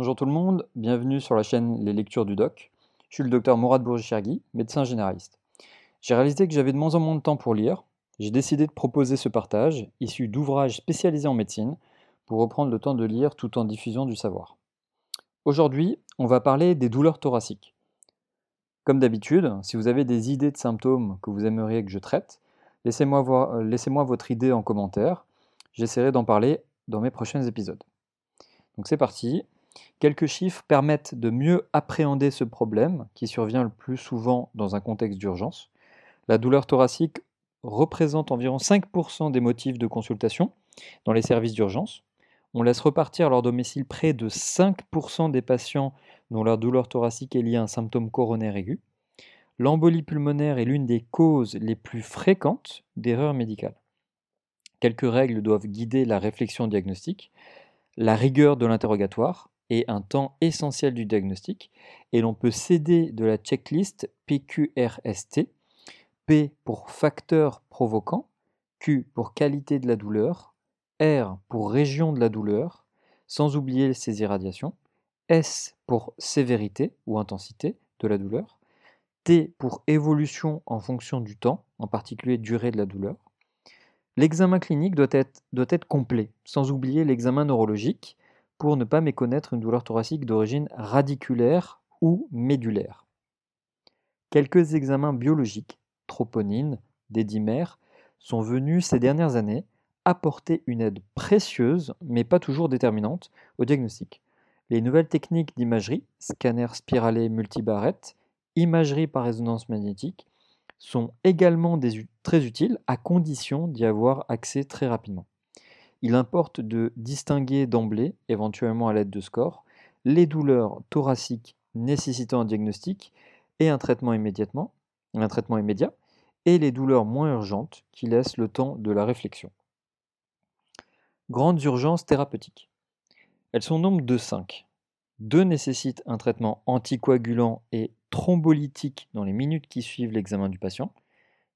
Bonjour tout le monde, bienvenue sur la chaîne Les Lectures du Doc. Je suis le docteur Mourad Bourgichergui, médecin généraliste. J'ai réalisé que j'avais de moins en moins de temps pour lire. J'ai décidé de proposer ce partage, issu d'ouvrages spécialisés en médecine, pour reprendre le temps de lire tout en diffusant du savoir. Aujourd'hui, on va parler des douleurs thoraciques. Comme d'habitude, si vous avez des idées de symptômes que vous aimeriez que je traite, laissez-moi, euh, votre idée en commentaire. J'essaierai d'en parler dans mes prochains épisodes. Donc c'est parti. Quelques chiffres permettent de mieux appréhender ce problème qui survient le plus souvent dans un contexte d'urgence. La douleur thoracique représente environ 5% des motifs de consultation dans les services d'urgence. On laisse repartir à leur domicile près de 5% des patients dont leur douleur thoracique est liée à un symptôme coronaire aigu. L'embolie pulmonaire est l'une des causes les plus fréquentes d'erreurs médicales. Quelques règles doivent guider la réflexion diagnostique. La rigueur de l'interrogatoire est un temps essentiel du diagnostic et l'on peut s'aider de la checklist PQRST, P pour facteur provoquant, Q pour qualité de la douleur, R pour région de la douleur, sans oublier ses irradiations, S pour sévérité ou intensité de la douleur, T pour évolution en fonction du temps, en particulier durée de la douleur. L'examen clinique doit être, doit être complet, sans oublier l'examen neurologique, pour ne pas méconnaître une douleur thoracique d'origine radiculaire ou médulaire. Quelques examens biologiques, troponine, dédimère, sont venus ces dernières années apporter une aide précieuse, mais pas toujours déterminante, au diagnostic. Les nouvelles techniques d'imagerie, scanner spiralé multibarrette, imagerie par résonance magnétique, sont également très utiles à condition d'y avoir accès très rapidement il importe de distinguer d'emblée, éventuellement à l'aide de scores, les douleurs thoraciques nécessitant un diagnostic et un traitement immédiat, et les douleurs moins urgentes qui laissent le temps de la réflexion. Grandes urgences thérapeutiques. Elles sont nombre de 5. Deux nécessitent un traitement anticoagulant et thrombolytique dans les minutes qui suivent l'examen du patient.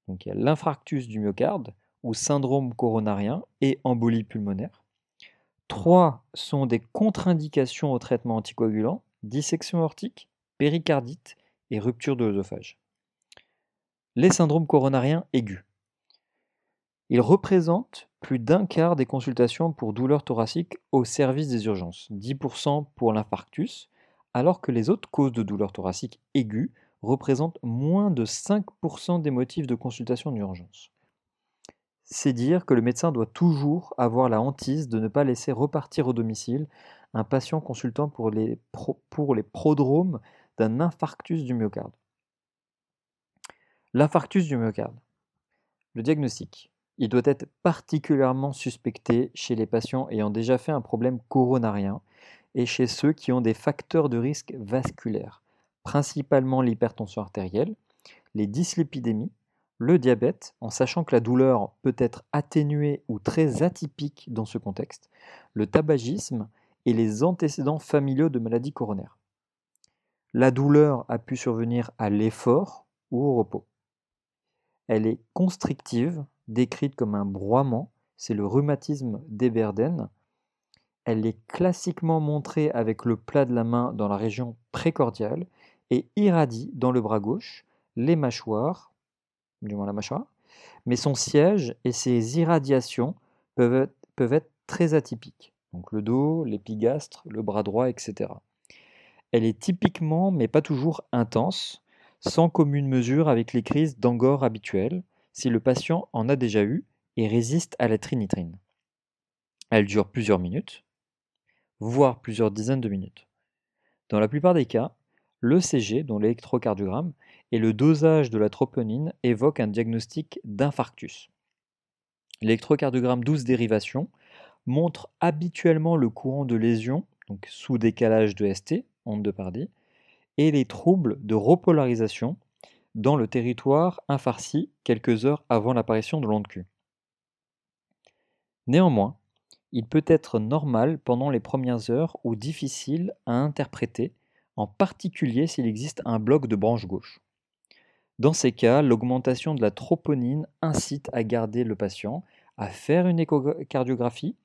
Donc il y a l'infarctus du myocarde, ou syndrome coronarien et embolie pulmonaire. Trois sont des contre-indications au traitement anticoagulant, dissection aortique, péricardite et rupture de l'œsophage. Les syndromes coronariens aigus. Ils représentent plus d'un quart des consultations pour douleurs thoraciques au service des urgences, 10% pour l'infarctus, alors que les autres causes de douleurs thoraciques aiguës représentent moins de 5% des motifs de consultation d'urgence c'est dire que le médecin doit toujours avoir la hantise de ne pas laisser repartir au domicile un patient consultant pour les, prodromes d'un infarctus du myocarde. L'infarctus du myocarde. Le diagnostic. Il doit être particulièrement suspecté chez les patients ayant déjà fait un problème coronarien et chez ceux qui ont des facteurs de risque vasculaires, principalement l'hypertension artérielle, les dyslipidémies, le diabète, en sachant que la douleur peut être atténuée ou très atypique dans ce contexte, le tabagisme et les antécédents familiaux de maladies coronaires. La douleur a pu survenir à l'effort ou au repos. Elle est constrictive, décrite comme un broiement, c'est le rhumatisme d'Eberden. Elle est classiquement montrée avec le plat de la main dans la région précordiale et irradie dans le bras gauche, les mâchoires, du moins la mâchoire, mais son siège et ses irradiations peuvent être, très atypiques. Donc le dos, l'épigastre, le bras droit, etc. Elle est typiquement, mais pas toujours intense, sans commune mesure avec les crises d'angor habituelles, si le patient en a déjà eu et résiste à la trinitrine. Elle dure plusieurs minutes, voire plusieurs dizaines de minutes. Dans la plupart des cas, l'ECG, dont l'électrocardiogramme, et le dosage de la troponine évoque un diagnostic d'infarctus. L'électrocardiogramme 12 dérivation montre habituellement le courant de lésion, donc sous décalage de ST, onde de Pardy, et les troubles de repolarisation dans le territoire infarci quelques heures avant l'apparition de l'onde Q. Néanmoins, il peut être normal pendant les premières heures ou difficile à interpréter, en particulier s'il existe un bloc de branche gauche. Dans ces cas, l'augmentation de la troponine incite à garder le patient, à faire une échocardiographie,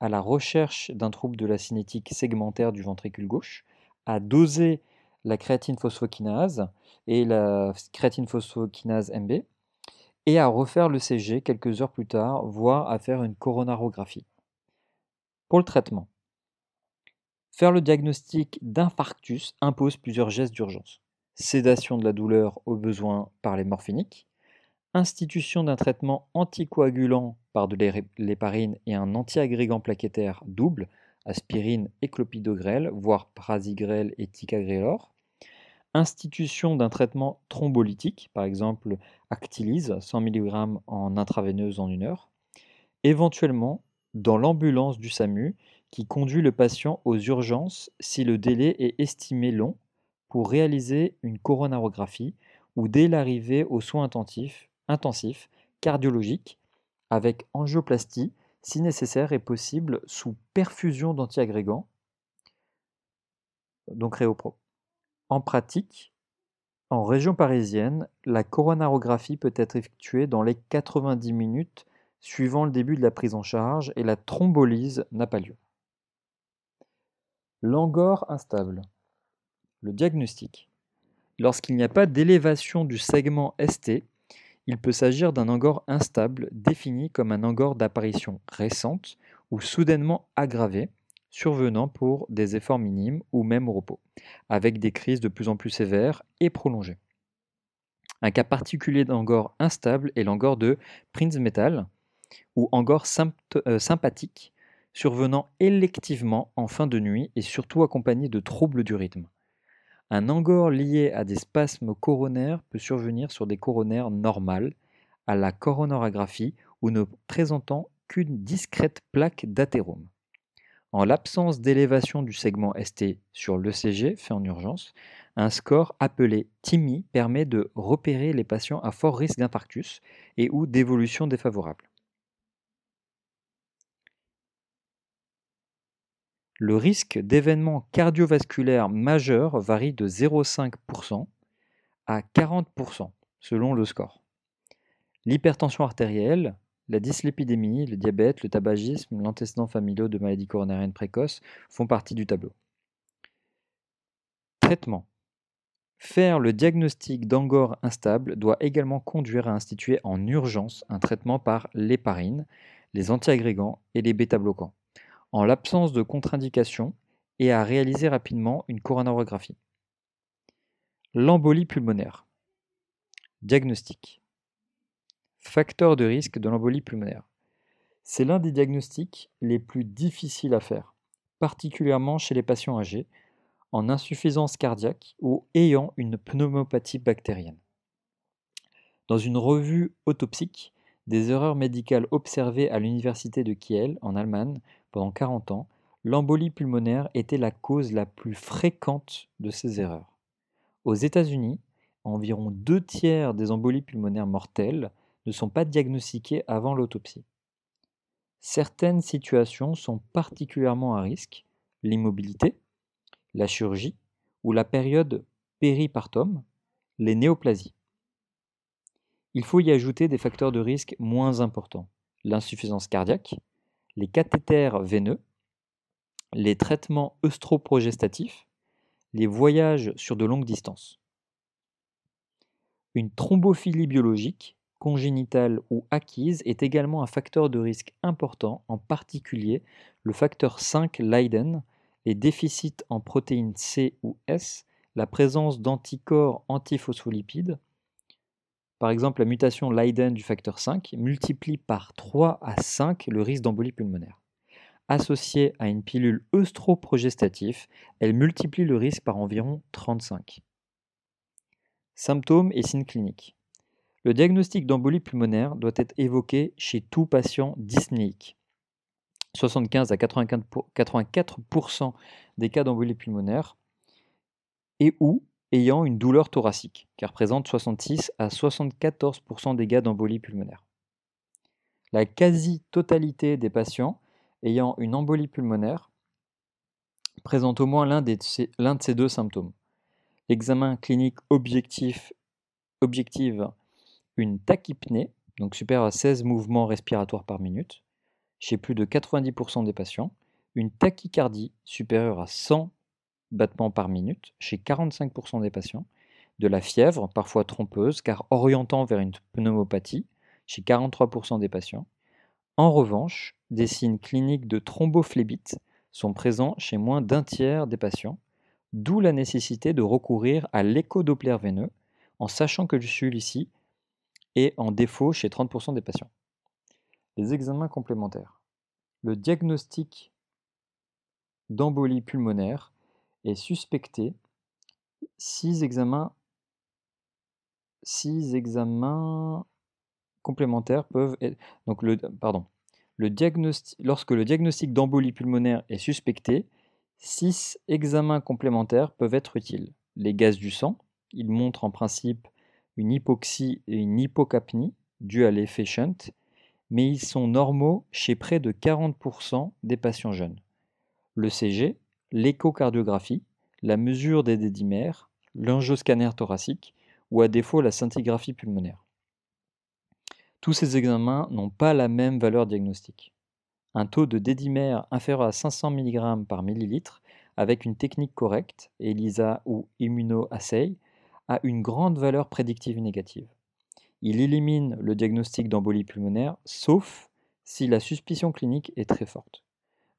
à la recherche d'un trouble de la cinétique segmentaire du ventricule gauche, à doser la créatine phosphokinase et la créatine phosphokinase MB, et à refaire le CG quelques heures plus tard, voire à faire une coronarographie. Pour le traitement, faire le diagnostic d'infarctus impose plusieurs gestes d'urgence. Sédation de la douleur au besoin par les morphiniques, institution d'un traitement anticoagulant par de l'héparine et un antiagrégant plaquettaire double, aspirine et clopidogrel, voire prasigrel et ticagrelor, institution d'un traitement thrombolytique, par exemple Actilise, 100 mg en intraveineuse en une heure, éventuellement dans l'ambulance du SAMU qui conduit le patient aux urgences si le délai est estimé long pour réaliser une coronarographie ou dès l'arrivée aux soins intensifs, intensifs cardiologiques avec angioplastie si nécessaire et possible sous perfusion d'antiagrégants, donc Réopro. En pratique, en région parisienne, la coronarographie peut être effectuée dans les 90 minutes suivant le début de la prise en charge et la thrombolyse n'a pas lieu. L'angor instable. Le diagnostic. Lorsqu'il n'y a pas d'élévation du segment ST, il peut s'agir d'un angor instable défini comme un angor d'apparition récente ou soudainement aggravé, survenant pour des efforts minimes ou même au repos, avec des crises de plus en plus sévères et prolongées. Un cas particulier d'angor instable est l'angor de Prinzmetal, ou angor euh, sympathique, survenant électivement en fin de nuit et surtout accompagné de troubles du rythme. Un angor lié à des spasmes coronaires peut survenir sur des coronaires normales, à la coronarographie ou ne présentant qu'une discrète plaque d'athérome. En l'absence d'élévation du segment ST sur l'ECG fait en urgence, un score appelé TIMI permet de repérer les patients à fort risque d'infarctus et ou d'évolution défavorable. Le risque d'événements cardiovasculaires majeurs varie de 0,5% à 40% selon le score. L'hypertension artérielle, la dyslipidémie, le diabète, le tabagisme, l'antécédent familial de maladies coronariennes précoces font partie du tableau. Traitement. Faire le diagnostic d'angor instable doit également conduire à instituer en urgence un traitement par l'héparine, les antiagrégants et les bêta-bloquants, en l'absence de contre-indication et à réaliser rapidement une coronarographie. L'embolie pulmonaire. Diagnostic. Facteur de risque de l'embolie pulmonaire. C'est l'un des diagnostics les plus difficiles à faire, particulièrement chez les patients âgés, en insuffisance cardiaque ou ayant une pneumopathie bactérienne. Dans une revue autopsique, des erreurs médicales observées à l'université de Kiel, en Allemagne, pendant 40 ans, l'embolie pulmonaire était la cause la plus fréquente de ces erreurs. Aux États-Unis, environ deux tiers des embolies pulmonaires mortelles ne sont pas diagnostiquées avant l'autopsie. Certaines situations sont particulièrement à risque, l'immobilité, la chirurgie ou la période péripartum, les néoplasies. Il faut y ajouter des facteurs de risque moins importants, l'insuffisance cardiaque, les cathéters veineux, les traitements œstroprogestatifs, les voyages sur de longues distances. Une thrombophilie biologique, congénitale ou acquise, est également un facteur de risque important, en particulier le facteur 5 Leiden, les déficits en protéines C ou S, la présence d'anticorps antiphospholipides, par exemple, la mutation Leiden du facteur 5 multiplie par 3 à 5 le risque d'embolie pulmonaire. Associée à une pilule œstroprogestatif, elle multiplie le risque par environ 35. Symptômes et signes cliniques. Le diagnostic d'embolie pulmonaire doit être évoqué chez tout patient dyspnéique. 75 à 84% des cas d'embolie pulmonaire et ou ayant une douleur thoracique, qui représente 66 à 74% des cas d'embolie pulmonaire. La quasi-totalité des patients ayant une embolie pulmonaire présente au moins l'un de ces deux symptômes. L'examen clinique objectif objective une tachypnée, donc supérieure à 16 mouvements respiratoires par minute, chez plus de 90% des patients, une tachycardie supérieure à 100 battements par minute chez 45% des patients, de la fièvre, parfois trompeuse, car orientant vers une pneumopathie, chez 43% des patients. En revanche, des signes cliniques de thrombophlébite sont présents chez moins d'un tiers des patients, d'où la nécessité de recourir à l'échodoppler veineux, en sachant que celui-ci est en défaut chez 30% des patients. Les examens complémentaires. Le diagnostic d'embolie pulmonaire est suspecté. Six examens, six examens complémentaires peuvent être, donc le, pardon, le diagnostic, lorsque le diagnostic d'embolie pulmonaire est suspecté, six examens complémentaires peuvent être utiles. Les gaz du sang, ils montrent en principe une hypoxie et une hypocapnie dues à l'effet shunt, mais ils sont normaux chez près de 40% des patients jeunes. Le CG, l'échocardiographie, la mesure des dédimères, l'angioscanner thoracique ou à défaut la scintigraphie pulmonaire. Tous ces examens n'ont pas la même valeur diagnostique. Un taux de dédimère inférieur à 500 mg par millilitre avec une technique correcte, ELISA ou immunoassay, a une grande valeur prédictive négative. Il élimine le diagnostic d'embolie pulmonaire, sauf si la suspicion clinique est très forte.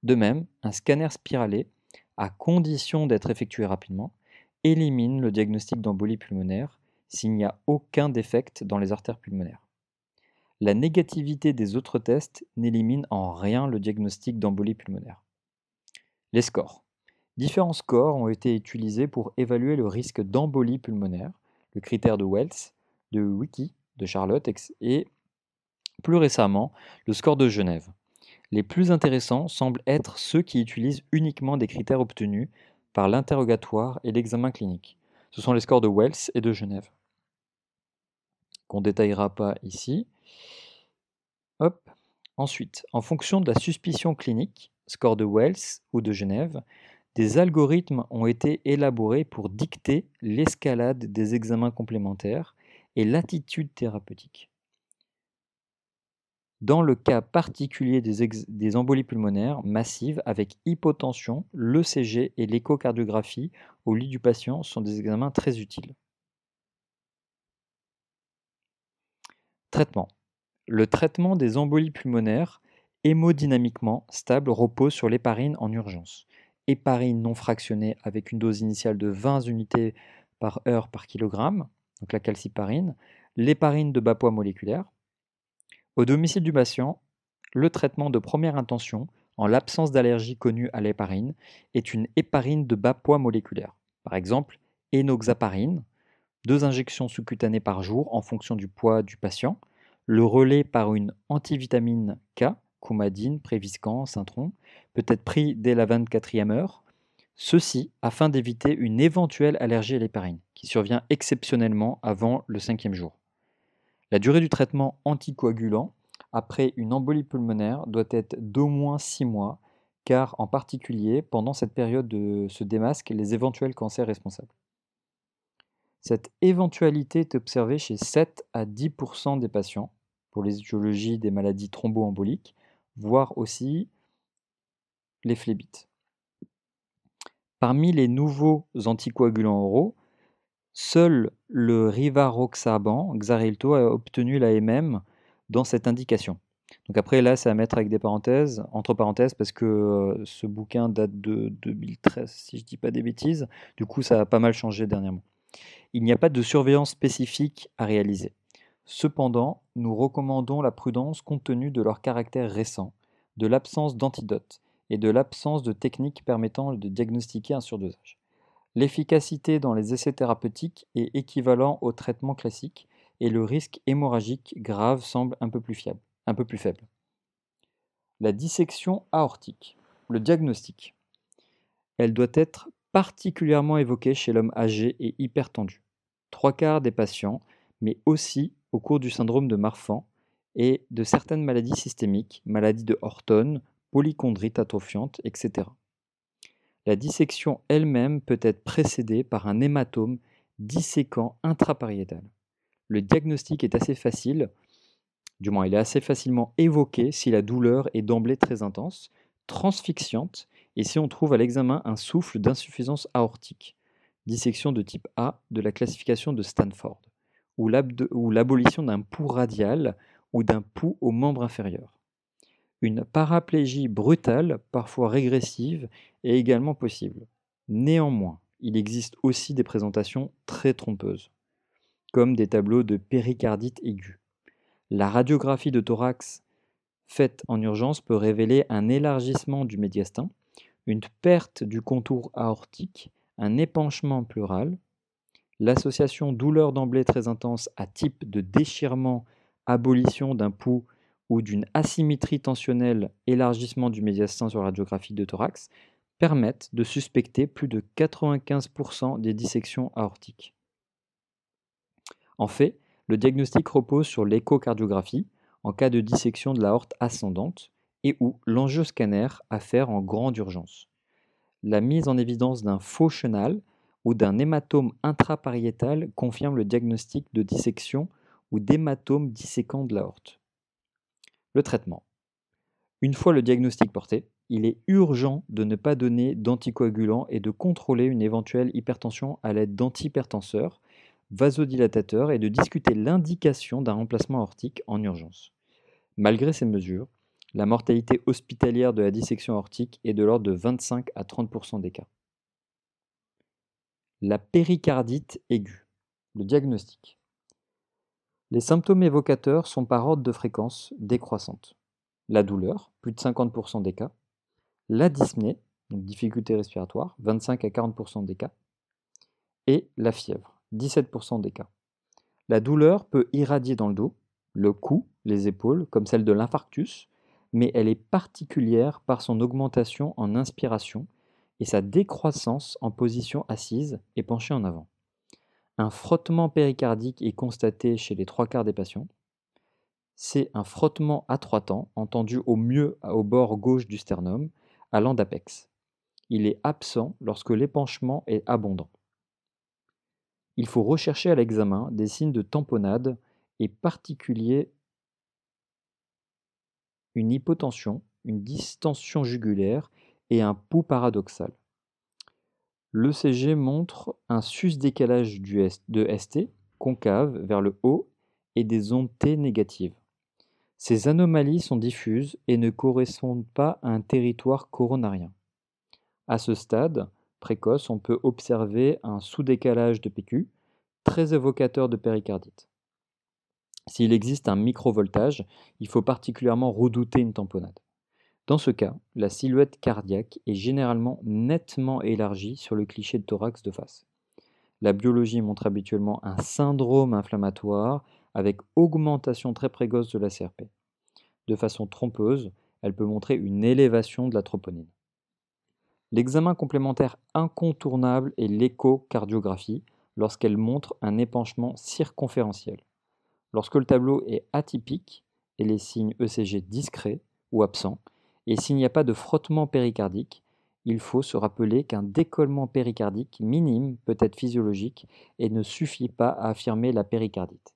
De même, un scanner spiralé, à condition d'être effectué rapidement, élimine le diagnostic d'embolie pulmonaire s'il n'y a aucun défect dans les artères pulmonaires. La négativité des autres tests n'élimine en rien le diagnostic d'embolie pulmonaire. Les scores. Différents scores ont été utilisés pour évaluer le risque d'embolie pulmonaire, le critère de Wells, de Wiki de Charlotte et plus récemment le score de Genève. Les plus intéressants semblent être ceux qui utilisent uniquement des critères obtenus par l'interrogatoire et l'examen clinique. Ce sont les scores de Wells et de Genève, qu'on ne détaillera pas ici. Hop. Ensuite, en fonction de la suspicion clinique, score de Wells ou de Genève, des algorithmes ont été élaborés pour dicter l'escalade des examens complémentaires et l'attitude thérapeutique. Dans le cas particulier des, embolies pulmonaires massives avec hypotension, l'ECG et l'échocardiographie au lit du patient sont des examens très utiles. Traitement. Le traitement des embolies pulmonaires hémodynamiquement stable repose sur l'héparine en urgence. Héparine non fractionnée avec une dose initiale de 20 unités par heure par kilogramme, donc la calciparine, l'héparine de bas poids moléculaire. Au domicile du patient, le traitement de première intention, en l'absence d'allergie connue à l'héparine, est une héparine de bas poids moléculaire. Par exemple, enoxaparine, deux injections sous-cutanées par jour en fonction du poids du patient, le relais par une antivitamine K, coumadine, préviscan, cintron, peut être pris dès la 24e heure, Ceci afin d'éviter une éventuelle allergie à l'héparine, qui survient exceptionnellement avant le cinquième jour. La durée du traitement anticoagulant après une embolie pulmonaire doit être d'au moins 6 mois, car en particulier pendant cette période de, se démasquent les éventuels cancers responsables. Cette éventualité est observée chez 7 à 10% des patients pour les étiologies des maladies thromboemboliques, voire aussi les phlébites. Parmi les nouveaux anticoagulants oraux, seul le rivaroxaban, Xarelto, a obtenu l'AMM dans cette indication. Donc après, là, c'est à mettre avec des parenthèses, entre parenthèses, parce que euh, ce bouquin date de 2013, si je ne dis pas des bêtises. Du coup, ça a pas mal changé dernièrement. Il n'y a pas de surveillance spécifique à réaliser. Cependant, nous recommandons la prudence compte tenu de leur caractère récent, de l'absence d'antidote et de l'absence de techniques permettant de diagnostiquer un surdosage. L'efficacité dans les essais thérapeutiques est équivalent au traitement classique et le risque hémorragique grave semble un peu plus, fiable, un peu plus faible. La dissection aortique. Le diagnostic. Elle doit être particulièrement évoquée chez l'homme âgé et hypertendu. Trois quarts des patients, mais aussi au cours du syndrome de Marfan et de certaines maladies systémiques, maladies de Horton polychondrite atrophiante, etc. La dissection elle-même peut être précédée par un hématome disséquant intrapariétal. Le diagnostic est assez facile Du moins, il est assez facilement évoqué si la douleur est d'emblée très intense, transfixiante, et si on trouve à l'examen un souffle d'insuffisance aortique, dissection de type A de la classification de Stanford, ou l'abolition d'un pouls radial ou d'un pouls au membre inférieur. Une paraplégie brutale, parfois régressive, est également possible. Néanmoins, il existe aussi des présentations très trompeuses, comme des tableaux de péricardite aiguë. La radiographie de thorax faite en urgence peut révéler un élargissement du médiastin, une perte du contour aortique, un épanchement pleural, l'association douleur d'emblée très intense à type de déchirement, abolition d'un pouls ou d'une asymétrie tensionnelle, élargissement du médiastin sur la radiographie de thorax, permettent de suspecter plus de 95% des dissections aortiques. En fait, le diagnostic repose sur l'échocardiographie en cas de dissection de l'aorte ascendante et ou l'angioscanner à faire en grande urgence. La mise en évidence d'un faux chenal ou d'un hématome intrapariétal confirme le diagnostic de dissection ou d'hématome disséquant de l'aorte. Le traitement. Une fois le diagnostic porté, il est urgent de ne pas donner d'anticoagulants et de contrôler une éventuelle hypertension à l'aide d'antihypertenseurs, vasodilatateurs et de discuter l'indication d'un remplacement aortique en urgence. Malgré ces mesures, la mortalité hospitalière de la dissection aortique est de l'ordre de 25 à 30% des cas. La péricardite aiguë. Le diagnostic. Les symptômes évocateurs sont par ordre de fréquence décroissante. La douleur, plus de 50% des cas. La dyspnée, donc difficulté respiratoire, 25 à 40% des cas. Et la fièvre, 17% des cas. La douleur peut irradier dans le dos, le cou, les épaules, comme celle de l'infarctus, mais elle est particulière par son augmentation en inspiration et sa décroissance en position assise et penchée en avant. Un frottement péricardique est constaté chez les trois quarts des patients. C'est un frottement à trois temps, entendu au mieux au bord gauche du sternum, allant d'apex. Il est absent lorsque l'épanchement est abondant. Il faut rechercher à l'examen des signes de tamponnade et particulier une hypotension, une distension jugulaire et un pouls paradoxal. L'ECG montre un sus-décalage de ST concave vers le haut et des ondes T négatives. Ces anomalies sont diffuses et ne correspondent pas à un territoire coronarien. À ce stade précoce, on peut observer un sous-décalage de PQ, très évocateur de péricardite. S'il existe un microvoltage, il faut particulièrement redouter une tamponnade. Dans ce cas, la silhouette cardiaque est généralement nettement élargie sur le cliché de thorax de face. La biologie montre habituellement un syndrome inflammatoire avec augmentation très précoce de la CRP. De façon trompeuse, elle peut montrer une élévation de la troponine. L'examen complémentaire incontournable est l'échocardiographie lorsqu'elle montre un épanchement circonférentiel. Lorsque le tableau est atypique et les signes ECG discrets ou absents, et s'il n'y a pas de frottement péricardique, il faut se rappeler qu'un décollement péricardique minime peut être physiologique et ne suffit pas à affirmer la péricardite.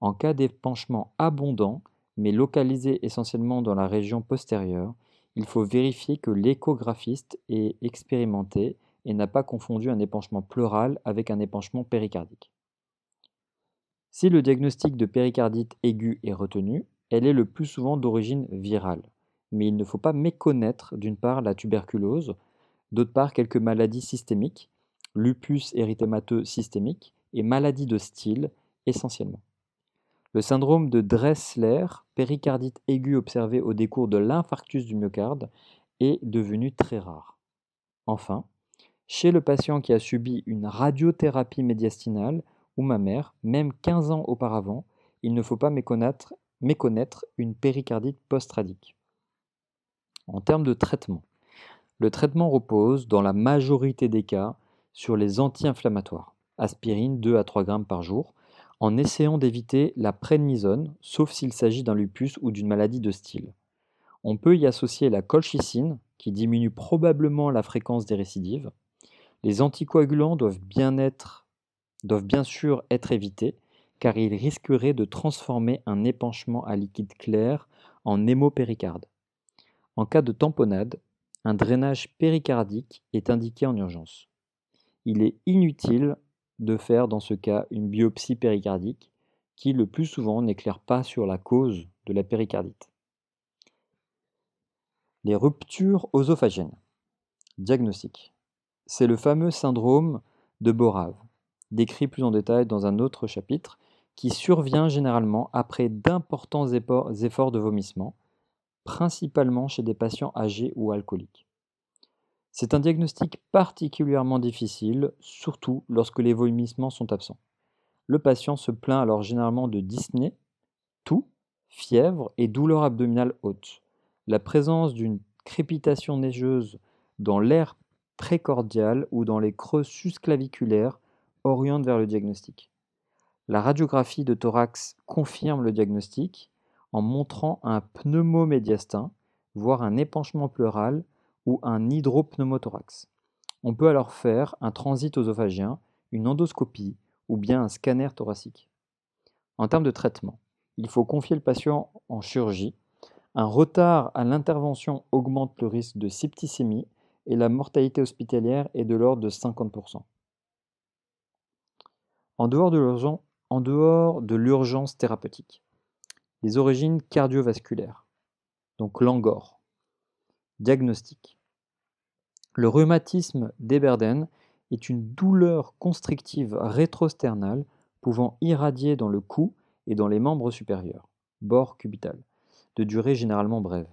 En cas d'épanchement abondant, mais localisé essentiellement dans la région postérieure, il faut vérifier que l'échographiste est expérimenté et n'a pas confondu un épanchement pleural avec un épanchement péricardique. Si le diagnostic de péricardite aiguë est retenu, elle est le plus souvent d'origine virale mais il ne faut pas méconnaître d'une part la tuberculose, d'autre part quelques maladies systémiques, lupus érythémateux systémique et maladies de style essentiellement. Le syndrome de Dressler, péricardite aiguë observée au décours de l'infarctus du myocarde, est devenu très rare. Enfin, chez le patient qui a subi une radiothérapie médiastinale ou mammaire, même 15 ans auparavant, il ne faut pas méconnaître, méconnaître une péricardite post-radique. En termes de traitement, le traitement repose dans la majorité des cas sur les anti-inflammatoires, aspirine 2 à 3 grammes par jour, en essayant d'éviter la prednisone, sauf s'il s'agit d'un lupus ou d'une maladie de style. On peut y associer la colchicine, qui diminue probablement la fréquence des récidives. Les anticoagulants doivent bien, sûr être évités, car il risquerait de transformer un épanchement à liquide clair en hémopéricarde. En cas de tamponnade, un drainage péricardique est indiqué en urgence. Il est inutile de faire dans ce cas une biopsie péricardique qui le plus souvent n'éclaire pas sur la cause de la péricardite. Les ruptures osophagiennes. Diagnostic. C'est le fameux syndrome de Borave, décrit plus en détail dans un autre chapitre, qui survient généralement après d'importants efforts de vomissement, principalement chez des patients âgés ou alcooliques. C'est un diagnostic particulièrement difficile, surtout lorsque les vomissements sont absents. Le patient se plaint alors généralement de dyspnée, toux, fièvre et douleur abdominale haute la présence d'une crépitation neigeuse dans l'air précordial ou dans les creux susclaviculaires oriente vers le diagnostic. La radiographie de thorax confirme le diagnostic en montrant un pneumomédiastin, voire un épanchement pleural ou un hydropneumothorax. On peut alors faire un transit oesophagien, une endoscopie ou bien un scanner thoracique. En termes de traitement, il faut confier le patient en chirurgie un retard à l'intervention augmente le risque de septicémie et la mortalité hospitalière est de l'ordre de 50%. En dehors de l'urgence thérapeutique, les origines cardiovasculaires, donc l'angor. Diagnostic. Le rhumatisme d'Eberden est une douleur constrictive rétrosternale pouvant irradier dans le cou et dans les membres supérieurs, bord cubital de durée généralement brève.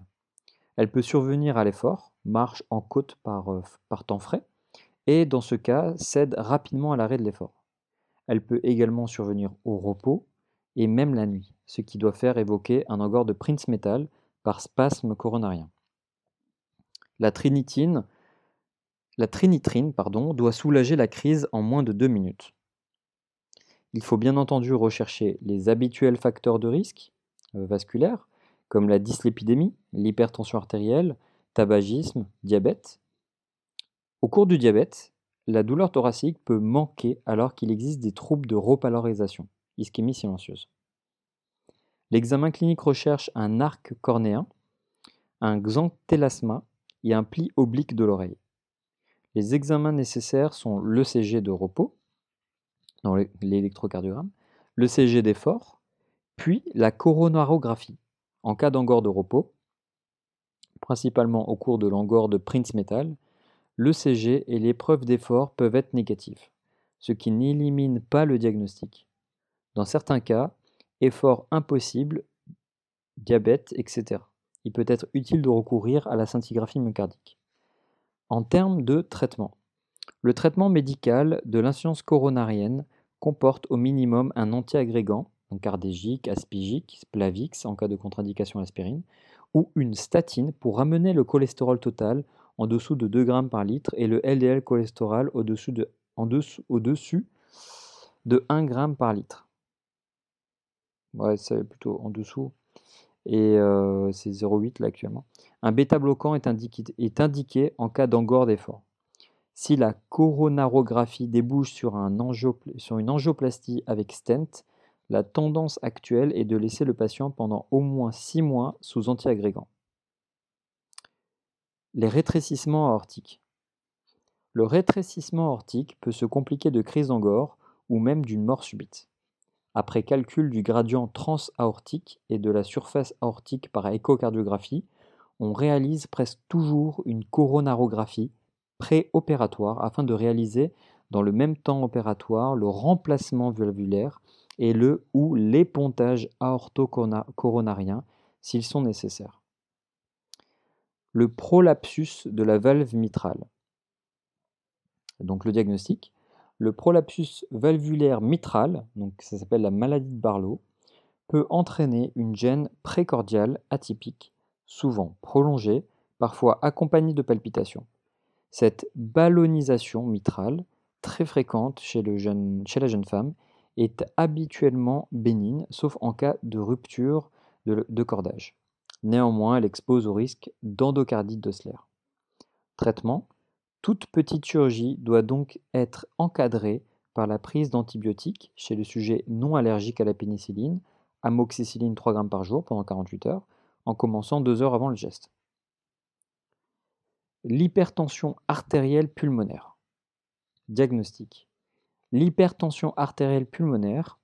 Elle peut survenir à l'effort, marche en côte par, euh, par temps frais, et dans ce cas cède rapidement à l'arrêt de l'effort. Elle peut également survenir au repos et même la nuit, ce qui doit faire évoquer un angor de Prince Metal par spasme coronarien. La trinitine, la trinitrine doit soulager la crise en moins de deux minutes. Il faut bien entendu rechercher les habituels facteurs de risque euh, vasculaires, comme la dyslipidémie, l'hypertension artérielle, tabagisme, diabète. Au cours du diabète, la douleur thoracique peut manquer alors qu'il existe des troubles de repolarisation, ischémie silencieuse. L'examen clinique recherche un arc cornéen, un xanthelasma et un pli oblique de l'oreille. Les examens nécessaires sont l'ECG de repos, dans l'électrocardiogramme, l'ECG d'effort, puis la coronarographie, en cas d'angor de repos, principalement au cours de l'angor de Prince Metal, l'ECG et l'épreuve d'effort peuvent être négatifs, ce qui n'élimine pas le diagnostic. Dans certains cas, effort impossible, diabète, etc. Il peut être utile de recourir à la scintigraphie myocardique. En termes de traitement, le traitement médical de l'insuffisance coronarienne comporte au minimum un antiagrégant donc ardégique, aspigique, splavix en cas de contre-indication à l'aspirine, ou une statine pour ramener le cholestérol total en dessous de 2 grammes par litre et le LDL cholestérol au-dessus de, au-dessus de 1 gramme par litre. Ouais, c'est plutôt en dessous. Et euh, c'est 0,8 là actuellement. Un bêta-bloquant est indiqué, est indiqué en cas d'angor d'effort. Si la coronarographie débouche sur, un sur une angioplastie avec stent, la tendance actuelle est de laisser le patient pendant au moins 6 mois sous antiagrégant. Les rétrécissements aortiques. Le rétrécissement aortique peut se compliquer de crise d'angor ou même d'une mort subite. Après calcul du gradient transaortique et de la surface aortique par échocardiographie, on réalise presque toujours une coronarographie préopératoire afin de réaliser dans le même temps opératoire le remplacement valvulaire et le ou les pontages aorto-coronariens s'ils sont nécessaires. Le prolapsus de la valve mitrale. Donc le diagnostic. Le prolapsus valvulaire mitral, donc ça s'appelle la maladie de Barlow, peut entraîner une gêne précordiale atypique, souvent prolongée, parfois accompagnée de palpitations. Cette ballonisation mitrale, très fréquente chez, la jeune femme, est habituellement bénigne, sauf en cas de rupture de, cordage. Néanmoins, elle expose au risque d'endocardite d'Osler. Traitement Toute petite chirurgie doit donc être encadrée par la prise d'antibiotiques chez le sujet non allergique à la pénicilline, amoxicilline 3 g par jour pendant 48 heures, en commençant 2 heures avant le geste. L'hypertension artérielle pulmonaire. Diagnostic. L'hypertension artérielle pulmonaire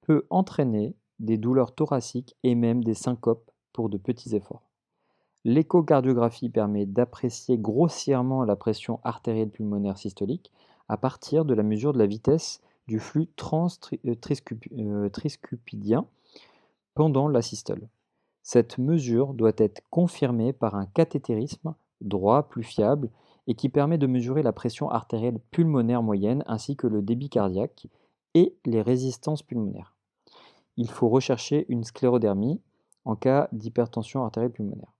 peut entraîner des douleurs thoraciques et même des syncopes pour de petits efforts. L'échocardiographie permet d'apprécier grossièrement la pression artérielle pulmonaire systolique à partir de la mesure de la vitesse du flux transcupidien euh, pendant la systole. Cette mesure doit être confirmée par un cathétérisme droit plus fiable et qui permet de mesurer la pression artérielle pulmonaire moyenne ainsi que le débit cardiaque et les résistances pulmonaires. Il faut rechercher une sclérodermie en cas d'hypertension artérielle pulmonaire.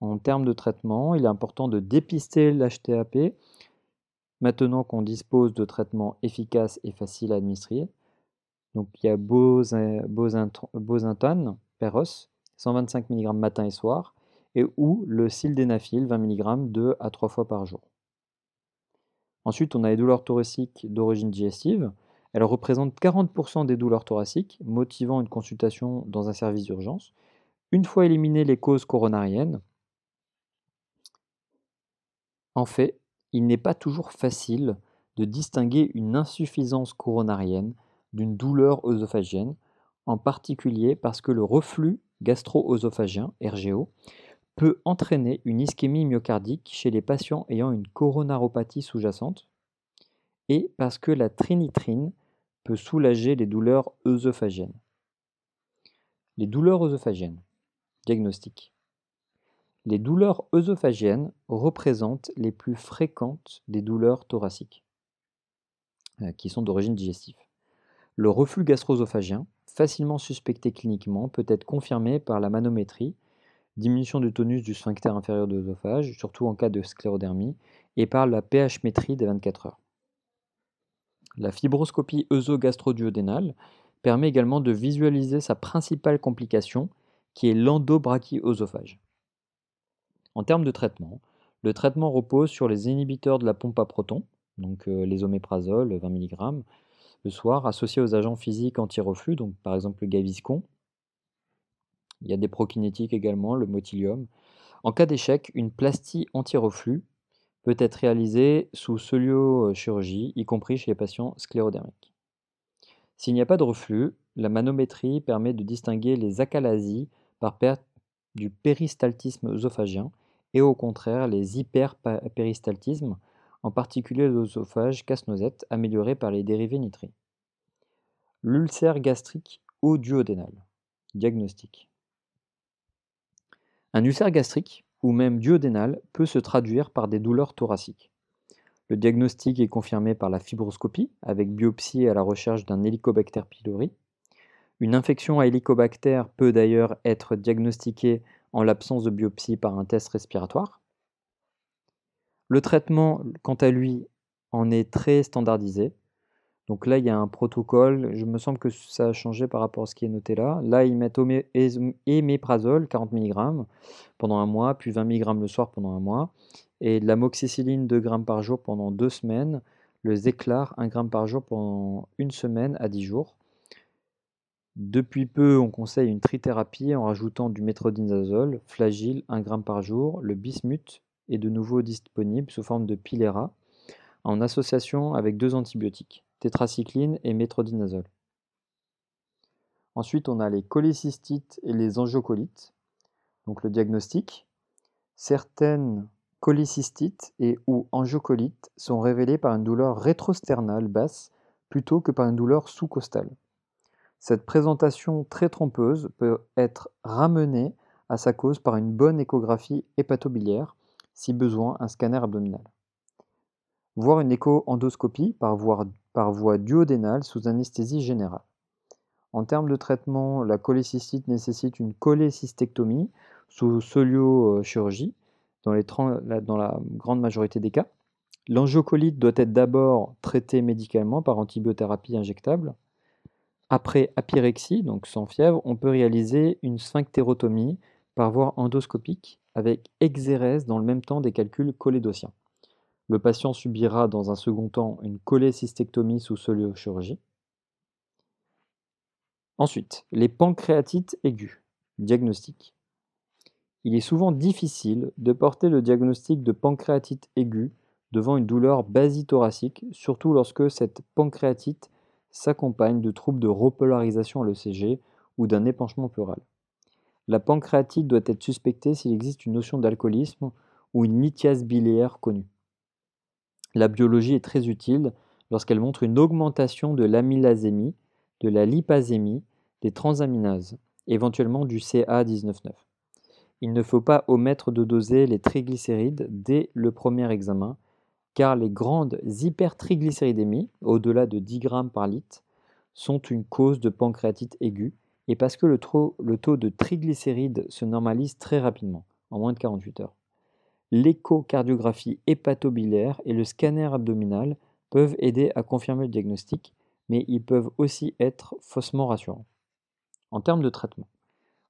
En termes de traitement, il est important de dépister l'HTAP maintenant qu'on dispose de traitements efficaces et faciles à administrer. Donc il y a Bosentan, Peros, 125 mg matin et soir, et ou le sildenafil, 20 mg 2 à 3 fois par jour. Ensuite, on a les douleurs thoraciques d'origine digestive. Elles représentent 40% des douleurs thoraciques, motivant une consultation dans un service d'urgence. Une fois éliminées les causes coronariennes, en fait, il n'est pas toujours facile de distinguer une insuffisance coronarienne d'une douleur œsophagienne, en particulier parce que le reflux gastro-œsophagien, RGO, peut entraîner une ischémie myocardique chez les patients ayant une coronaropathie sous-jacente, et parce que la trinitrine peut soulager les douleurs œsophagiennes. Les douleurs œsophagiennes. Diagnostic. Les douleurs œsophagiennes représentent les plus fréquentes des douleurs thoraciques, euh, qui sont d'origine digestive. Le reflux gastro-œsophagien, facilement suspecté cliniquement, peut être confirmé par la manométrie, diminution du tonus du sphincter inférieur de l'œsophage, surtout en cas de sclérodermie, et par la pH-métrie des 24 heures. La fibroscopie œsogastro-duodénale permet également de visualiser sa principale complication, qui est l'endobrachiosophage. En termes de traitement, le traitement repose sur les inhibiteurs de la pompe à protons, donc euh, les oméprazole 20 mg, le soir, associés aux agents physiques anti-reflux, donc par exemple le gaviscon. Il y a des prokinétiques également, le motilium. En cas d'échec, une plastie anti-reflux peut être réalisée sous solio-chirurgie, y compris chez les patients sclérodermiques. S'il n'y a pas de reflux, la manométrie permet de distinguer les acalasies par perte du péristaltisme œsophagien et au contraire les hyperpéristaltismes, en particulier l'œsophage casse-noisette amélioré par les dérivés nitrés. L'ulcère gastrique ou duodénal. Diagnostic. Un ulcère gastrique ou même duodénal peut se traduire par des douleurs thoraciques. Le diagnostic est confirmé par la fibroscopie avec biopsie à la recherche d'un Helicobacter pylori. Une infection à Helicobacter peut d'ailleurs être diagnostiquée en l'absence de biopsie par un test respiratoire. Le traitement, quant à lui, en est très standardisé. Donc là, il y a un protocole. Je me semble que ça a changé par rapport à ce qui est noté là. Là, ils mettent éméprazole, 40 mg, pendant un mois, puis 20 mg le soir pendant un mois, et de l'amoxicilline, 2 g par jour pendant deux semaines, le Zeclar, 1 g par jour pendant une semaine à 10 jours. Depuis peu, on conseille une trithérapie en rajoutant du métronidazole, flagile 1 g par jour, le bismuth est de nouveau disponible sous forme de Pilera en association avec deux antibiotiques, tétracycline et métronidazole. Ensuite, on a les cholécystites et les angiocolites. Donc le diagnostic. Certaines cholécystites et ou angiocolites sont révélées par une douleur rétrosternale basse plutôt que par une douleur sous-costale. Cette présentation très trompeuse peut être ramenée à sa cause par une bonne échographie hépatobiliaire, si besoin un scanner abdominal. Voir une écho-endoscopie par voie, duodénale sous anesthésie générale. En termes de traitement, la cholécystite nécessite une cholécystectomie sous solio-chirurgie dans, dans la grande majorité des cas. L'angiocolite doit être d'abord traitée médicalement par antibiothérapie injectable. Après apyrexie, donc sans fièvre, on peut réaliser une sphinctérotomie par voie endoscopique avec exérèse dans le même temps des calculs cholédociens. Le patient subira dans un second temps une cholécystectomie sous chirurgie. Ensuite, les pancréatites aiguës. Diagnostic. Il est souvent difficile de porter le diagnostic de pancréatite aiguë devant une douleur basithoracique, surtout lorsque cette pancréatite s'accompagne de troubles de repolarisation à l'ECG ou d'un épanchement pleural. La pancréatite doit être suspectée s'il existe une notion d'alcoolisme ou une lithiase biliaire connue. La biologie est très utile lorsqu'elle montre une augmentation de l'amylasémie, de la lipasémie, des transaminases, éventuellement du CA199. Il ne faut pas omettre de doser les triglycérides dès le premier examen, car les grandes hypertriglycéridémies, au-delà de 10 grammes par litre, sont une cause de pancréatite aiguë, et parce que le taux, le taux de triglycérides se normalise très rapidement, en moins de 48 heures. L'échocardiographie hépatobiliaire et le scanner abdominal peuvent aider à confirmer le diagnostic, mais ils peuvent aussi être faussement rassurants. En termes de traitement,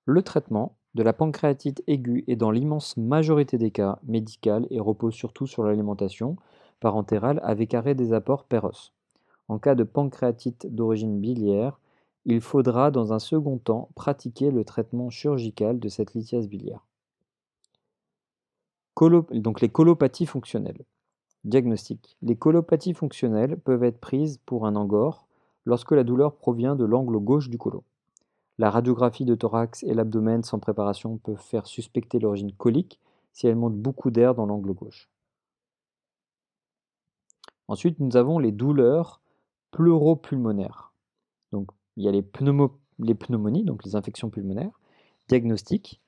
le traitement de la pancréatite aiguë est dans l'immense majorité des cas médical et repose surtout sur l'alimentation parentérale avec arrêt des apports péros. En cas de pancréatite d'origine biliaire, il faudra dans un second temps pratiquer le traitement chirurgical de cette lithiase biliaire. les colopathies fonctionnelles. Diagnostic. Les colopathies fonctionnelles peuvent être prises pour un angor lorsque la douleur provient de l'angle gauche du côlon. La radiographie de thorax et l'abdomen sans préparation peuvent faire suspecter l'origine colique si elle monte beaucoup d'air dans l'angle gauche. Ensuite, nous avons les douleurs pleuropulmonaires. Donc, il y a les, pneumonies, donc les infections pulmonaires. Diagnostic.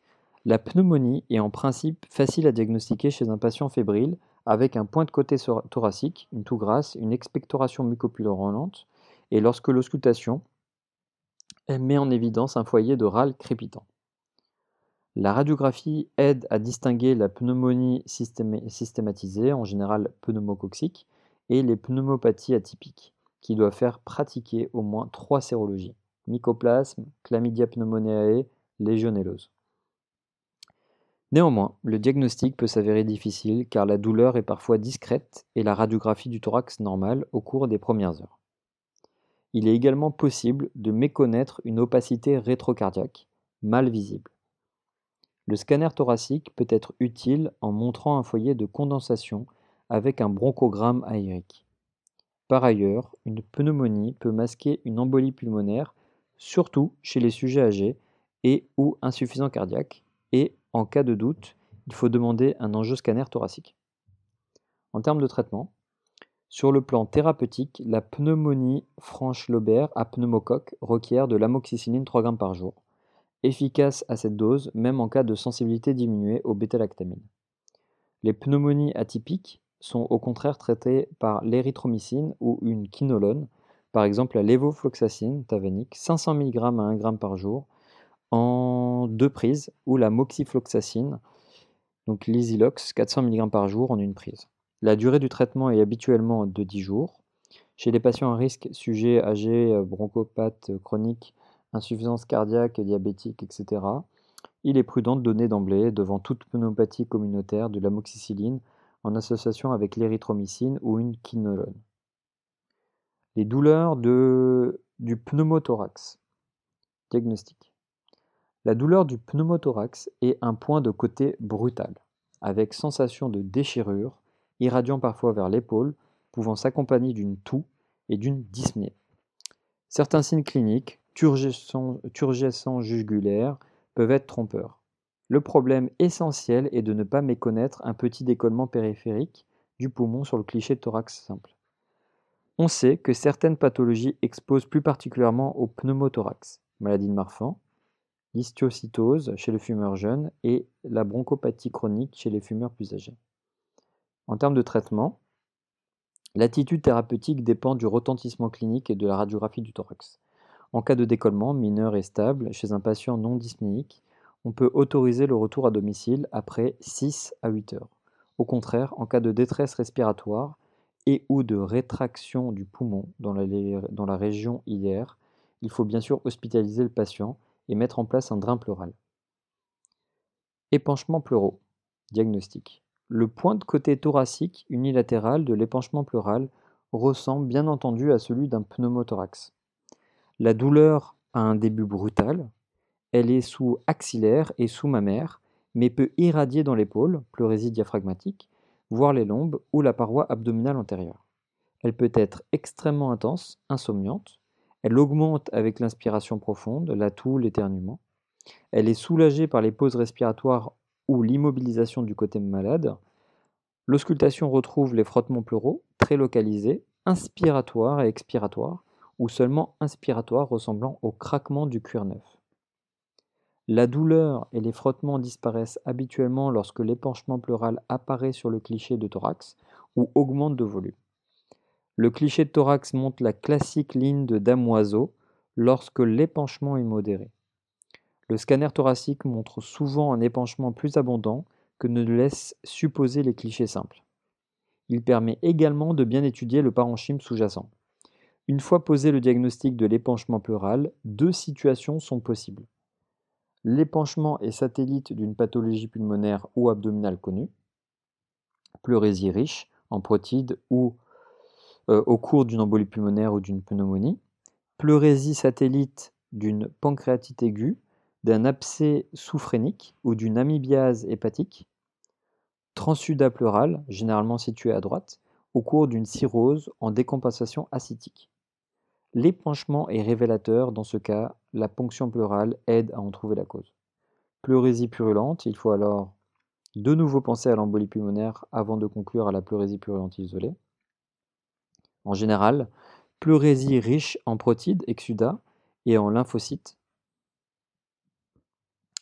La pneumonie est en principe facile à diagnostiquer chez un patient fébrile avec un point de côté thoracique, une toux grasse, une expectoration mucopulmonale et lorsque l'auscultation met en évidence un foyer de râle crépitant. La radiographie aide à distinguer la pneumonie systématisée, en général pneumococcique, et les pneumopathies atypiques, qui doivent faire pratiquer au moins trois sérologies mycoplasme, chlamydia pneumoniae, légionellose. Néanmoins, le diagnostic peut s'avérer difficile car la douleur est parfois discrète et la radiographie du thorax normale au cours des premières heures. Il est également possible de méconnaître une opacité rétrocardiaque, mal visible. Le scanner thoracique peut être utile en montrant un foyer de condensation avec un bronchogramme aérique. Par ailleurs, une pneumonie peut masquer une embolie pulmonaire, surtout chez les sujets âgés et ou insuffisants cardiaques, et, en cas de doute, il faut demander un angioscanner thoracique. En termes de traitement, sur le plan thérapeutique, la pneumonie franche-lobaire à pneumocoque requiert de l'amoxicilline 3 g par jour, efficace à cette dose même en cas de sensibilité diminuée au bêta-lactamine. Les pneumonies atypiques sont au contraire traitées par l'érythromycine ou une quinolone, par exemple la lévofloxacine tavanique 500 mg à 1 g par jour en deux prises ou la moxifloxacine, donc l'Isilox 400 mg par jour en une prise. La durée du traitement est habituellement de 10 jours. Chez les patients à risque, sujets âgés, euh, bronchopathes chroniques, insuffisance cardiaque, diabétique, etc., il est prudent de donner d'emblée, devant toute pneumopathie communautaire, de l'amoxicilline en association avec l'érythromycine ou une quinolone. Les douleurs du pneumothorax. Diagnostic. La douleur du pneumothorax est un point de côté brutal, avec sensation de déchirure, irradiant parfois vers l'épaule, pouvant s'accompagner d'une toux et d'une dyspnée. Certains signes cliniques, turgescents jugulaires, peuvent être trompeurs. Le problème essentiel est de ne pas méconnaître un petit décollement périphérique du poumon sur le cliché thorax simple. On sait que certaines pathologies exposent plus particulièrement au pneumothorax, maladie de Marfan, l'histiocytose chez le fumeur jeune et la bronchopathie chronique chez les fumeurs plus âgés. En termes de traitement, l'attitude thérapeutique dépend du retentissement clinique et de la radiographie du thorax. En cas de décollement mineur et stable chez un patient non dyspnéique, on peut autoriser le retour à domicile après 6 à 8 heures. Au contraire, en cas de détresse respiratoire et ou de rétraction du poumon dans la, région iliaire, il faut bien sûr hospitaliser le patient et mettre en place un drain pleural. Épanchement pleuraux. Diagnostic. le point de côté thoracique unilatéral de l'épanchement pleural ressemble bien entendu à celui d'un pneumothorax. La douleur a un début brutal, elle est sous axillaire et sous mammaire, mais peut irradier dans l'épaule, pleurésie diaphragmatique, voire les lombes ou la paroi abdominale antérieure. Elle peut être extrêmement intense, insomniante. Elle augmente avec l'inspiration profonde, la toux, l'éternuement. Elle est soulagée par les pauses respiratoires ou l'immobilisation du côté malade. L'auscultation retrouve les frottements pleuraux, très localisés, inspiratoires et expiratoires, ou seulement inspiratoires ressemblant au craquement du cuir neuf. La douleur et les frottements disparaissent habituellement lorsque l'épanchement pleural apparaît sur le cliché de thorax ou augmente de volume. Le cliché de thorax montre la classique ligne de damoiseau lorsque l'épanchement est modéré. Le scanner thoracique montre souvent un épanchement plus abondant que ne laissent supposer les clichés simples. Il permet également de bien étudier le parenchyme sous-jacent. Une fois posé le diagnostic de l'épanchement pleural, deux situations sont possibles. L'épanchement est satellite d'une pathologie pulmonaire ou abdominale connue, pleurésie riche en protides ou euh, au cours d'une embolie pulmonaire ou d'une pneumonie, pleurésie satellite d'une pancréatite aiguë, d'un abcès sous-phrénique ou d'une amybiase hépatique, transsudat pleural, généralement situé à droite, au cours d'une cirrhose en décompensation acidique. L'épanchement est révélateur, dans ce cas, la ponction pleurale aide à en trouver la cause. Pleurésie purulente, il faut alors de nouveau penser à l'embolie pulmonaire avant de conclure à la pleurésie purulente isolée. En général, pleurésie riche en protides, exudats, et en lymphocytes.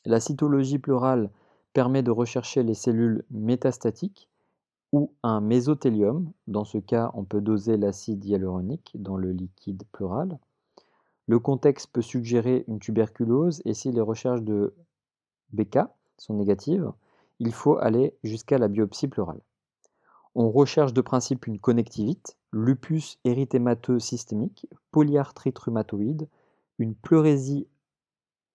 La cytologie pleurale permet de rechercher les cellules métastatiques ou un mésothélium. Dans ce cas, on peut doser l'acide hyaluronique dans le liquide pleural. Le contexte peut suggérer une tuberculose et si les recherches de BK sont négatives, il faut aller jusqu'à la biopsie pleurale. On recherche de principe une connectivite, lupus érythémateux systémique, polyarthrite rhumatoïde, une pleurésie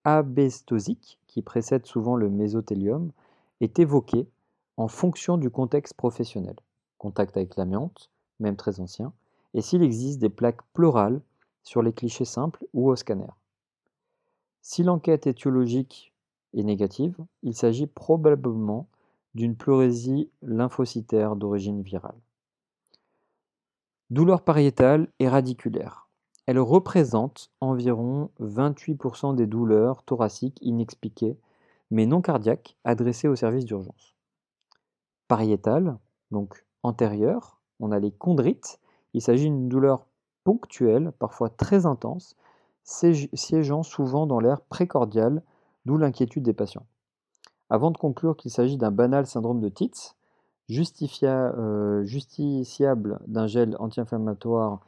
abestosique, qui précède souvent le mésothélium, est évoquée en fonction du contexte professionnel, contact avec l'amiante, même très ancien, et s'il existe des plaques pleurales sur les clichés simples ou au scanner. Si l'enquête étiologique est négative, il s'agit probablement d'une pleurésie lymphocytaire d'origine virale. Douleur pariétale et radiculaire. Elle représente environ 28% des douleurs thoraciques inexpliquées, mais non cardiaques, adressées au service d'urgence. Pariétale, donc antérieure, on a les chondrites. Il s'agit d'une douleur ponctuelle, parfois très intense, siégeant souvent dans l'air précordial, d'où l'inquiétude des patients. Avant de conclure qu'il s'agit d'un banal syndrome de Tietz, euh, justiciable d'un gel anti-inflammatoire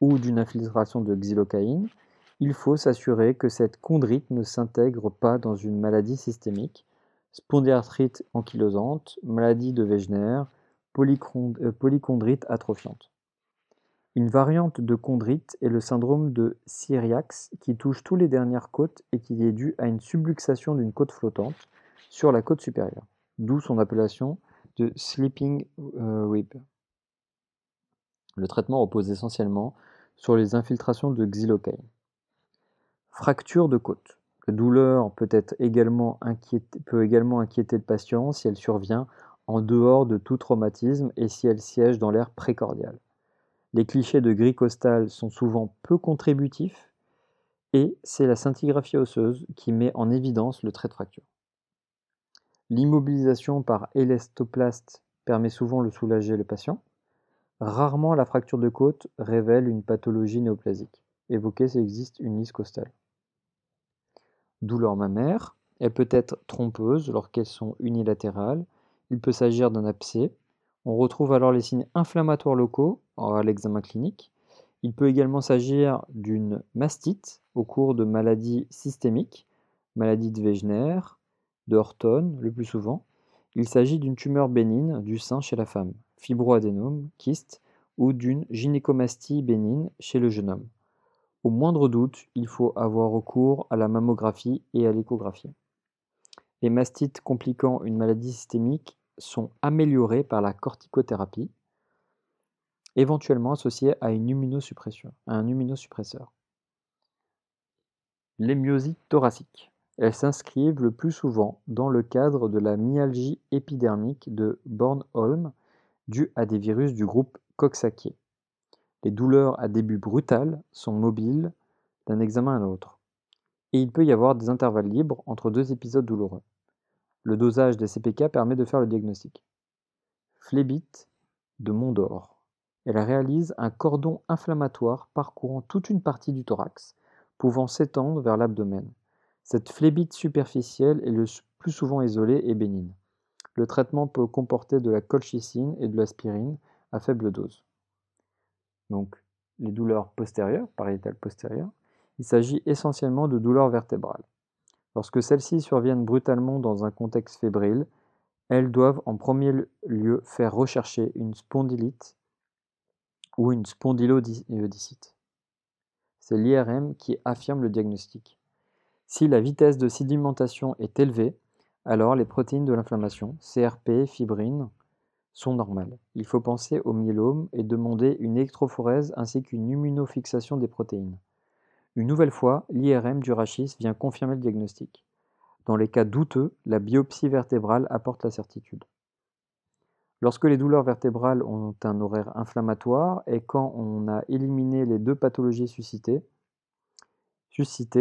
ou d'une infiltration de xylocaïne, il faut s'assurer que cette chondrite ne s'intègre pas dans une maladie systémique, spondyarthrite ankylosante, maladie de Wegener, euh, polychondrite atrophiante. Une variante de chondrite est le syndrome de Cyriax qui touche tous les dernières côtes et qui est dû à une subluxation d'une côte flottante sur la côte supérieure, d'où son appellation de sleeping euh, rib. Le traitement repose essentiellement sur les infiltrations de xylocaine. Fracture de côte. La douleur peut, également inquiéter, le patient si elle survient en dehors de tout traumatisme et si elle siège dans l'air précordial. Les clichés de gris costal sont souvent peu contributifs et c'est la scintigraphie osseuse qui met en évidence le trait de fracture. L'immobilisation par élastoplaste permet souvent de soulager le patient. Rarement la fracture de côte révèle une pathologie néoplasique. Évoquez s'il existe une lisse costale. Douleur mammaire. Elle peut être trompeuse lorsqu'elles sont unilatérales. Il peut s'agir d'un abcès. On retrouve alors les signes inflammatoires locaux à l'examen clinique. Il peut également s'agir d'une mastite au cours de maladies systémiques, maladie de Wegener, de Horton le plus souvent. Il s'agit d'une tumeur bénigne du sein chez la femme, fibroadénome, kyste, ou d'une gynécomastie bénigne chez le jeune homme. Au moindre doute, il faut avoir recours à la mammographie et à l'échographie. Les mastites compliquant une maladie systémique sont améliorées par la corticothérapie, éventuellement associée à, un immunosuppresseur. Les myosites thoraciques. Elles s'inscrivent le plus souvent dans le cadre de la myalgie épidermique de Bornholm due à des virus du groupe Coxsackie. Les douleurs à début brutal sont mobiles d'un examen à l'autre, et il peut y avoir des intervalles libres entre deux épisodes douloureux. Le dosage des CPK permet de faire le diagnostic. Phlébite de Mondor. Elle réalise un cordon inflammatoire parcourant toute une partie du thorax, pouvant s'étendre vers l'abdomen. Cette phlébite superficielle est le plus souvent isolée et bénigne. Le traitement peut comporter de la colchicine et de l'aspirine à faible dose. Donc, les douleurs postérieures, pariétales postérieures, il s'agit essentiellement de douleurs vertébrales. Lorsque celles-ci surviennent brutalement dans un contexte fébrile, elles doivent en premier lieu faire rechercher une spondylite ou une spondylodicite. C'est l'IRM qui affirme le diagnostic. Si la vitesse de sédimentation est élevée, alors les protéines de l'inflammation, CRP, fibrine, sont normales. Il faut penser au myélome et demander une électrophorèse ainsi qu'une immunofixation des protéines. Une nouvelle fois, l'IRM du rachis vient confirmer le diagnostic. Dans les cas douteux, la biopsie vertébrale apporte la certitude. Lorsque les douleurs vertébrales ont un horaire inflammatoire et quand on a éliminé les deux pathologies suscitées,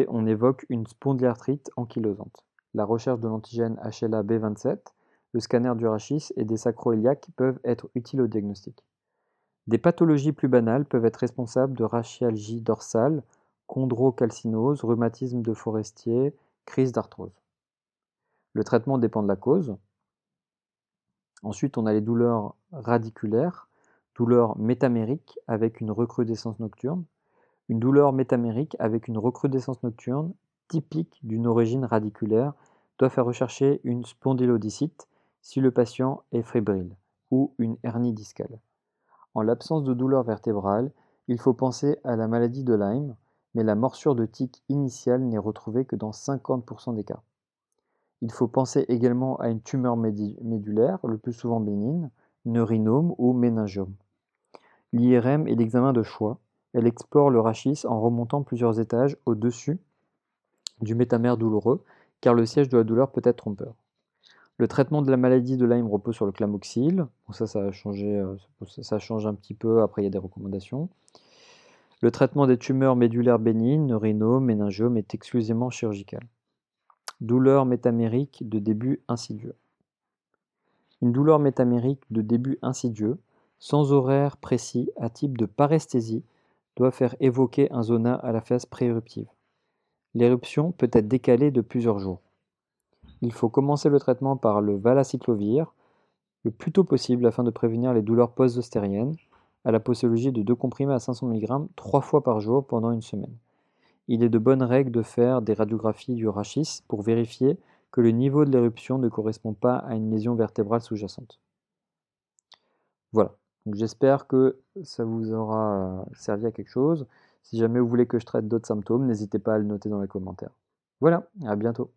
on évoque une spondylarthrite ankylosante. La recherche de l'antigène HLA-B27 le scanner du rachis et des sacroiliacs peuvent être utiles au diagnostic. Des pathologies plus banales peuvent être responsables de rachialgie dorsale, chondrocalcinose, rhumatisme de Forestier, crise d'arthrose. Le traitement dépend de la cause. Ensuite, on a les douleurs radiculaires, douleurs métamériques avec une recrudescence nocturne. Une douleur métamérique avec une recrudescence nocturne typique d'une origine radiculaire doit faire rechercher une spondylodicite si le patient est fébrile ou une hernie discale. En l'absence de douleur vertébrale, il faut penser à la maladie de Lyme, mais la morsure de tique initiale n'est retrouvée que dans 50% des cas. Il faut penser également à une tumeur médulaire, le plus souvent bénigne, neurinome ou méningiome. L'IRM est l'examen de choix. Elle explore le rachis en remontant plusieurs étages au-dessus du métamère douloureux, car le siège de la douleur peut être trompeur. Le traitement de la maladie de Lyme repose sur le clamoxyle. ça, ça a changé, euh, ça change un petit peu. Après, il y a des recommandations. Le traitement des tumeurs médulaires bénignes, neurinome, méningiome, est exclusivement chirurgical. Douleur métamérique de début insidieux. Une douleur métamérique de début insidieux, sans horaire précis, à type de paresthésie, doit faire évoquer un zona à la phase pré-éruptive. L'éruption peut être décalée de plusieurs jours. Il faut commencer le traitement par le valacyclovir le plus tôt possible afin de prévenir les douleurs post-ostériennes à la posologie de deux comprimés à 500 mg trois fois par jour pendant une semaine. Il est de bonne règle de faire des radiographies du rachis pour vérifier que le niveau de l'éruption ne correspond pas à une lésion vertébrale sous-jacente. Voilà, j'espère que ça vous aura servi à quelque chose. Si jamais vous voulez que je traite d'autres symptômes, n'hésitez pas à le noter dans les commentaires. Voilà, à bientôt.